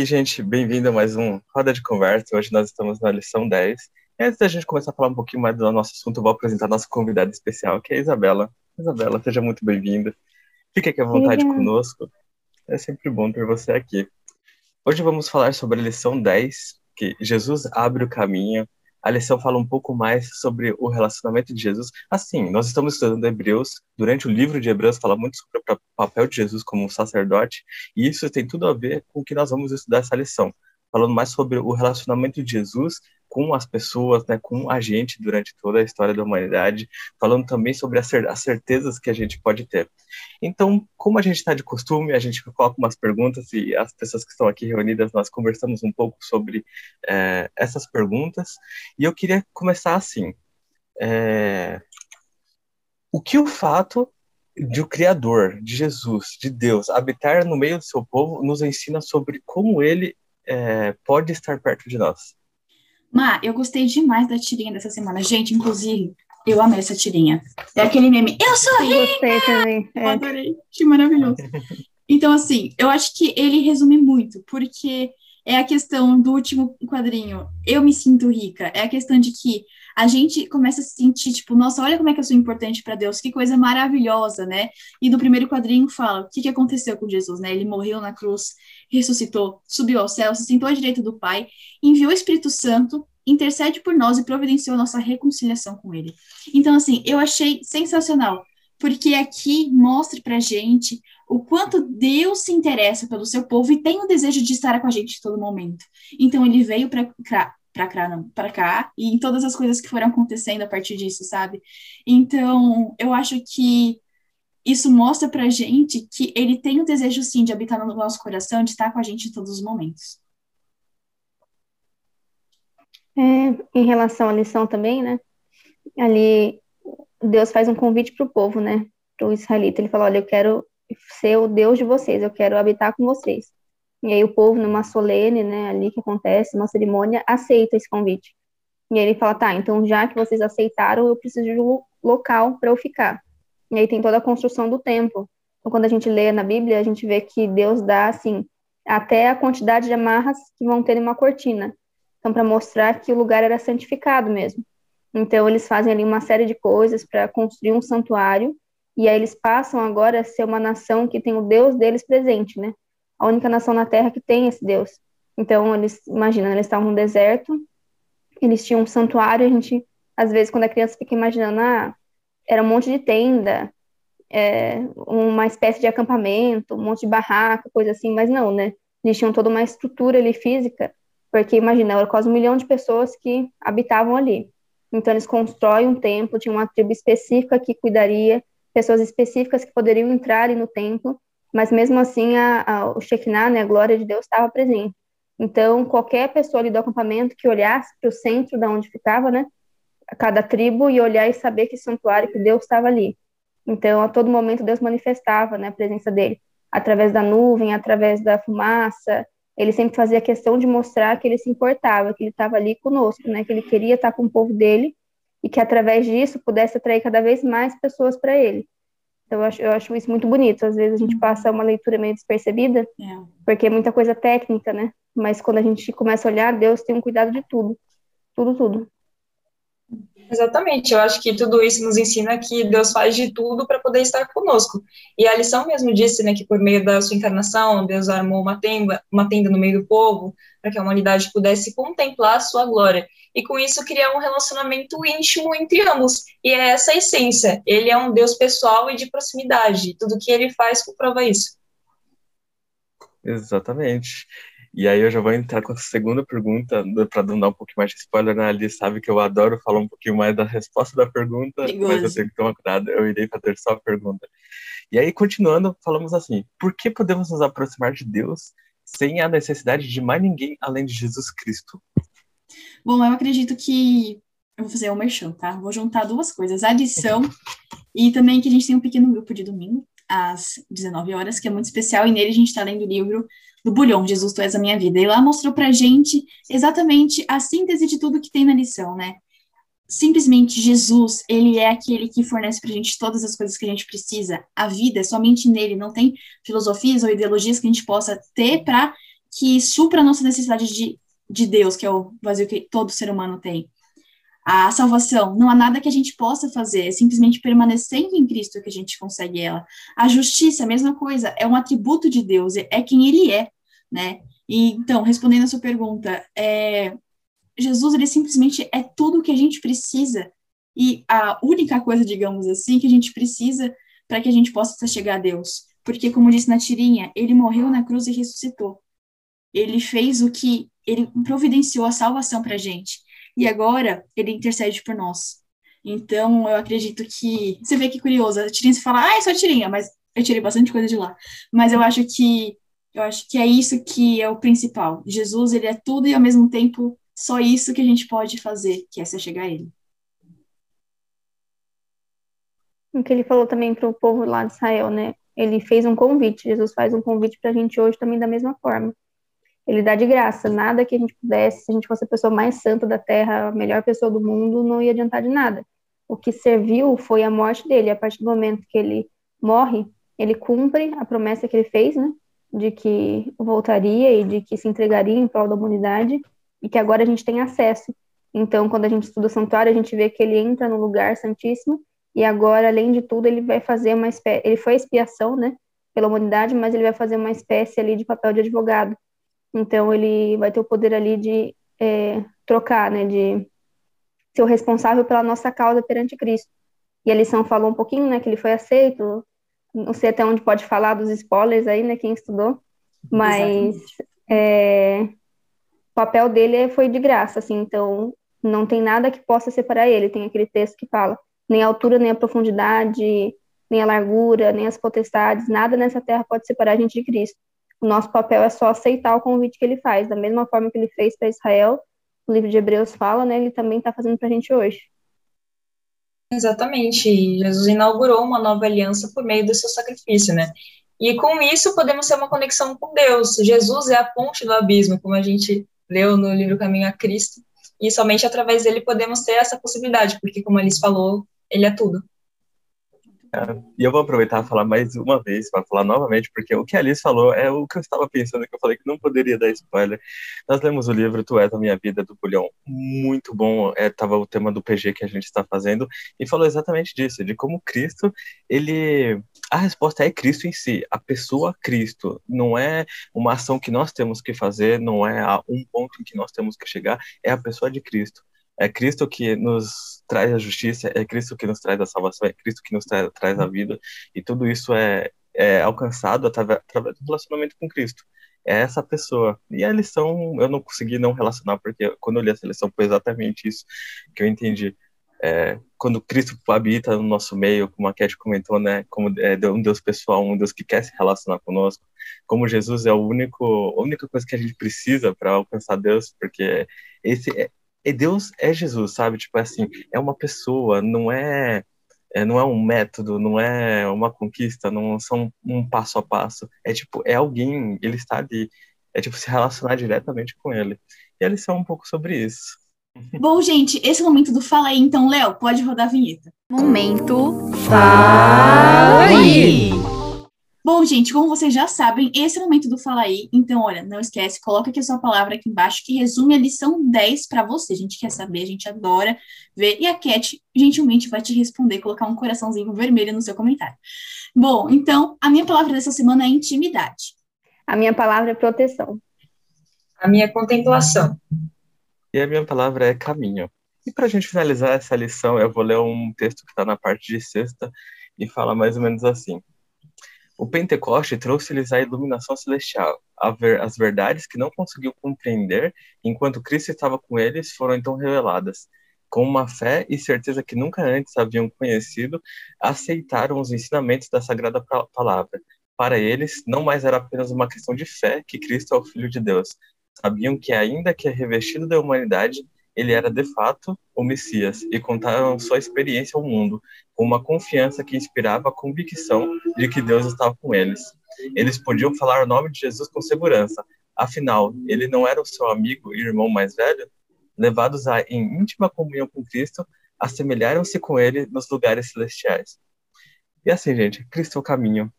aí, gente, bem-vindo a mais um Roda de Conversa. Hoje nós estamos na lição 10. E antes da gente começar a falar um pouquinho mais do nosso assunto, eu vou apresentar a nossa convidada especial, que é a Isabela. Isabela, seja muito bem-vinda. Fique aqui à vontade Obrigada. conosco. É sempre bom ter você aqui. Hoje vamos falar sobre a lição 10, que Jesus abre o caminho a lição fala um pouco mais sobre o relacionamento de Jesus. Assim, nós estamos estudando Hebreus, durante o livro de Hebreus fala muito sobre o papel de Jesus como um sacerdote, e isso tem tudo a ver com o que nós vamos estudar essa lição, falando mais sobre o relacionamento de Jesus com as pessoas, né, com a gente durante toda a história da humanidade, falando também sobre as certezas que a gente pode ter. Então, como a gente está de costume, a gente coloca umas perguntas e as pessoas que estão aqui reunidas, nós conversamos um pouco sobre é, essas perguntas. E eu queria começar assim. É, o que o fato de o Criador, de Jesus, de Deus, habitar no meio do seu povo, nos ensina sobre como ele é, pode estar perto de nós? Má, eu gostei demais da tirinha dessa semana. Gente, inclusive, eu amei essa tirinha. É aquele meme, eu sou rica! Gostei também. É. Eu adorei, que maravilhoso. Então, assim, eu acho que ele resume muito, porque é a questão do último quadrinho, eu me sinto rica, é a questão de que a gente começa a se sentir, tipo, nossa, olha como é que eu sou importante para Deus, que coisa maravilhosa, né? E no primeiro quadrinho fala, o que, que aconteceu com Jesus, né? Ele morreu na cruz, ressuscitou, subiu ao céu, se sentou à direita do Pai, enviou o Espírito Santo, intercede por nós e providenciou nossa reconciliação com Ele. Então, assim, eu achei sensacional, porque aqui mostra pra gente o quanto Deus se interessa pelo seu povo e tem o desejo de estar com a gente em todo momento. Então, ele veio para para cá, para cá, e em todas as coisas que foram acontecendo a partir disso, sabe? Então, eu acho que isso mostra pra gente que ele tem o desejo, sim, de habitar no nosso coração, de estar com a gente em todos os momentos. É, em relação à lição também, né? Ali, Deus faz um convite para o povo, né? Para o israelita. Ele fala: Olha, eu quero ser o Deus de vocês, eu quero habitar com vocês. E aí o povo, numa solene, né, ali que acontece, uma cerimônia, aceita esse convite. E aí ele fala, tá, então já que vocês aceitaram, eu preciso de um local para eu ficar. E aí tem toda a construção do templo. Então, quando a gente lê na Bíblia, a gente vê que Deus dá, assim, até a quantidade de amarras que vão ter em uma cortina. Então, para mostrar que o lugar era santificado mesmo. Então, eles fazem ali uma série de coisas para construir um santuário, e aí eles passam agora a ser uma nação que tem o Deus deles presente, né? a única nação na Terra que tem esse Deus. Então, eles, imagina, eles estavam no deserto, eles tinham um santuário, a gente, às vezes, quando a criança fica imaginando, ah, era um monte de tenda, é, uma espécie de acampamento, um monte de barraca, coisa assim, mas não, né? Eles tinham toda uma estrutura ali física, porque imagina, era quase um milhão de pessoas que habitavam ali. Então, eles constroem um templo, tinha uma tribo específica que cuidaria, pessoas específicas que poderiam entrar no templo, mas mesmo assim a, a, o Shekinah, né, a glória de Deus estava presente. Então, qualquer pessoa ali do acampamento que olhasse para o centro da onde ficava, né, cada tribo e olhar e saber que santuário, que Deus estava ali. Então, a todo momento Deus manifestava, né, a presença dele, através da nuvem, através da fumaça. Ele sempre fazia questão de mostrar que ele se importava, que ele estava ali conosco, né, que ele queria estar com o povo dele e que através disso pudesse atrair cada vez mais pessoas para ele. Então, eu acho, eu acho isso muito bonito. Às vezes a gente passa uma leitura meio despercebida, é. porque é muita coisa técnica, né? Mas quando a gente começa a olhar, Deus tem um cuidado de tudo. Tudo, tudo. Exatamente, eu acho que tudo isso nos ensina que Deus faz de tudo para poder estar conosco. E a lição mesmo disse, né, que por meio da sua encarnação, Deus armou uma tenda, uma tenda no meio do povo, para que a humanidade pudesse contemplar a sua glória. E com isso criar um relacionamento íntimo entre ambos. E é essa a essência. Ele é um Deus pessoal e de proximidade. Tudo que ele faz comprova isso. Exatamente. E aí eu já vou entrar com a segunda pergunta, para não dar um pouquinho mais de spoiler, né? Ali sabe que eu adoro falar um pouquinho mais da resposta da pergunta, mas eu tenho que tomar cuidado, eu irei fazer só a pergunta. E aí, continuando, falamos assim, por que podemos nos aproximar de Deus sem a necessidade de mais ninguém além de Jesus Cristo? Bom, eu acredito que eu vou fazer o merchan, tá? Vou juntar duas coisas, a lição e também que a gente tem um pequeno grupo de domingo, às 19 horas, que é muito especial, e nele a gente está lendo o livro do Bulhão, Jesus, Tu És a Minha Vida. E lá mostrou pra gente exatamente a síntese de tudo que tem na lição, né? Simplesmente Jesus, ele é aquele que fornece pra gente todas as coisas que a gente precisa. A vida é somente nele, não tem filosofias ou ideologias que a gente possa ter para que supra a nossa necessidade de, de Deus, que é o vazio que todo ser humano tem. A salvação, não há nada que a gente possa fazer, é simplesmente permanecendo em Cristo que a gente consegue ela. A justiça, a mesma coisa, é um atributo de Deus, é quem ele é, né? E, então, respondendo a sua pergunta, é, Jesus, ele simplesmente é tudo o que a gente precisa e a única coisa, digamos assim, que a gente precisa para que a gente possa chegar a Deus. Porque, como disse na tirinha, ele morreu na cruz e ressuscitou. Ele fez o que ele providenciou a salvação para a gente. E agora ele intercede por nós. Então, eu acredito que. Você vê que curioso, a tirinha se fala, ah, é só tirinha, mas eu tirei bastante coisa de lá. Mas eu acho que. Eu acho que é isso que é o principal. Jesus, ele é tudo e ao mesmo tempo só isso que a gente pode fazer, que é se chegar a ele. O que ele falou também para o povo lá de Israel, né? Ele fez um convite, Jesus faz um convite para a gente hoje também da mesma forma. Ele dá de graça, nada que a gente pudesse, se a gente fosse a pessoa mais santa da terra, a melhor pessoa do mundo, não ia adiantar de nada. O que serviu foi a morte dele. A partir do momento que ele morre, ele cumpre a promessa que ele fez, né? De que voltaria e de que se entregaria em prol da humanidade e que agora a gente tem acesso. Então, quando a gente estuda o santuário, a gente vê que ele entra no lugar santíssimo e agora, além de tudo, ele vai fazer uma espécie, ele foi expiação, né, pela humanidade, mas ele vai fazer uma espécie ali de papel de advogado. Então, ele vai ter o poder ali de é, trocar, né, de ser o responsável pela nossa causa perante Cristo. E a lição falou um pouquinho, né, que ele foi aceito. Não sei até onde pode falar dos spoilers aí, né, quem estudou, mas é, o papel dele foi de graça, assim, então não tem nada que possa separar ele. Tem aquele texto que fala nem a altura, nem a profundidade, nem a largura, nem as potestades, nada nessa terra pode separar a gente de Cristo. O nosso papel é só aceitar o convite que ele faz, da mesma forma que ele fez para Israel, o livro de Hebreus fala, né? Ele também está fazendo para a gente hoje. Exatamente. Jesus inaugurou uma nova aliança por meio do seu sacrifício, né? E com isso podemos ter uma conexão com Deus. Jesus é a ponte do abismo, como a gente leu no livro Caminho a Cristo. E somente através dele podemos ter essa possibilidade, porque, como Alice falou, ele é tudo. E eu vou aproveitar e falar mais uma vez, para falar novamente, porque o que a Alice falou é o que eu estava pensando, que eu falei que não poderia dar spoiler. Nós lemos o livro Tu És a Minha Vida, do Bulhão, muito bom, é, o tema do PG que a gente está fazendo, e falou exatamente disso, de como Cristo, ele... A resposta é Cristo em si, a pessoa Cristo, não é uma ação que nós temos que fazer, não é um ponto em que nós temos que chegar, é a pessoa de Cristo. É Cristo que nos traz a justiça, é Cristo que nos traz a salvação, é Cristo que nos tra traz a vida, e tudo isso é, é alcançado através, do relacionamento com Cristo. É essa pessoa. E a lição eu não consegui não relacionar, porque quando eu li essa lição foi exatamente isso que eu entendi. É, quando Cristo habita no nosso meio, como a Cat comentou, né, como é um Deus pessoal, um Deus que quer se relacionar conosco, como Jesus é o único, a única coisa que a gente precisa para alcançar Deus, porque esse é, e Deus é Jesus, sabe? Tipo assim, é uma pessoa, não é, é, não é um método, não é uma conquista, não são um passo a passo. É tipo, é alguém, ele está ali. É tipo se relacionar diretamente com ele. E a lição é um pouco sobre isso. Bom, gente, esse é o momento do Fala aí, então, Léo, pode rodar a vinheta. Momento Fala aí! Bom, gente, como vocês já sabem, esse é o momento do Fala aí. Então, olha, não esquece, coloca aqui a sua palavra aqui embaixo que resume a lição 10 para você. A gente quer saber, a gente adora ver. E a Cat gentilmente vai te responder, colocar um coraçãozinho vermelho no seu comentário. Bom, então, a minha palavra dessa semana é intimidade. A minha palavra é proteção. A minha é contemplação. E a minha palavra é caminho. E para a gente finalizar essa lição, eu vou ler um texto que está na parte de sexta e fala mais ou menos assim. O Pentecoste trouxe-lhes a iluminação celestial, ver, as verdades que não conseguiu compreender enquanto Cristo estava com eles foram então reveladas. Com uma fé e certeza que nunca antes haviam conhecido, aceitaram os ensinamentos da Sagrada Palavra. Para eles, não mais era apenas uma questão de fé que Cristo é o Filho de Deus. Sabiam que, ainda que revestido da humanidade, ele era de fato o Messias e contaram sua experiência ao mundo, com uma confiança que inspirava a convicção de que Deus estava com eles. Eles podiam falar o nome de Jesus com segurança, afinal, ele não era o seu amigo e irmão mais velho? Levados a, em íntima comunhão com Cristo, assemelharam-se com ele nos lugares celestiais. E assim, gente, Cristo é o caminho,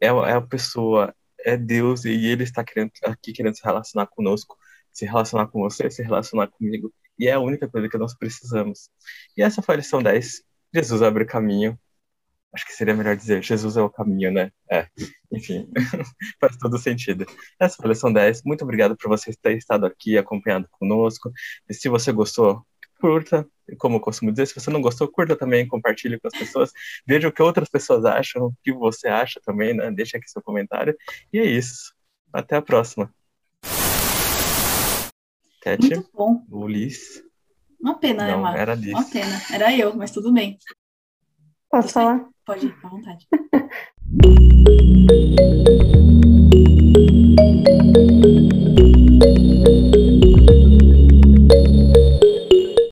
é, é a pessoa, é Deus e Ele está querendo, aqui querendo se relacionar conosco, se relacionar com você, se relacionar comigo. E é a única coisa que nós precisamos. E essa foi a lição 10. Jesus abre o caminho. Acho que seria melhor dizer, Jesus é o caminho, né? É, enfim, faz todo sentido. Essa foi a lição 10. Muito obrigado por você ter estado aqui acompanhado conosco. E se você gostou, curta, como eu costumo dizer, se você não gostou, curta também, compartilhe com as pessoas, veja o que outras pessoas acham, o que você acha também, né? Deixa aqui seu comentário. E é isso. Até a próxima. Cat, Muito bom. o Liz. Uma pena, né, Não, Mar? era Liz. Uma pena. Era eu, mas tudo bem. Posso falar? Pode ir, à vontade.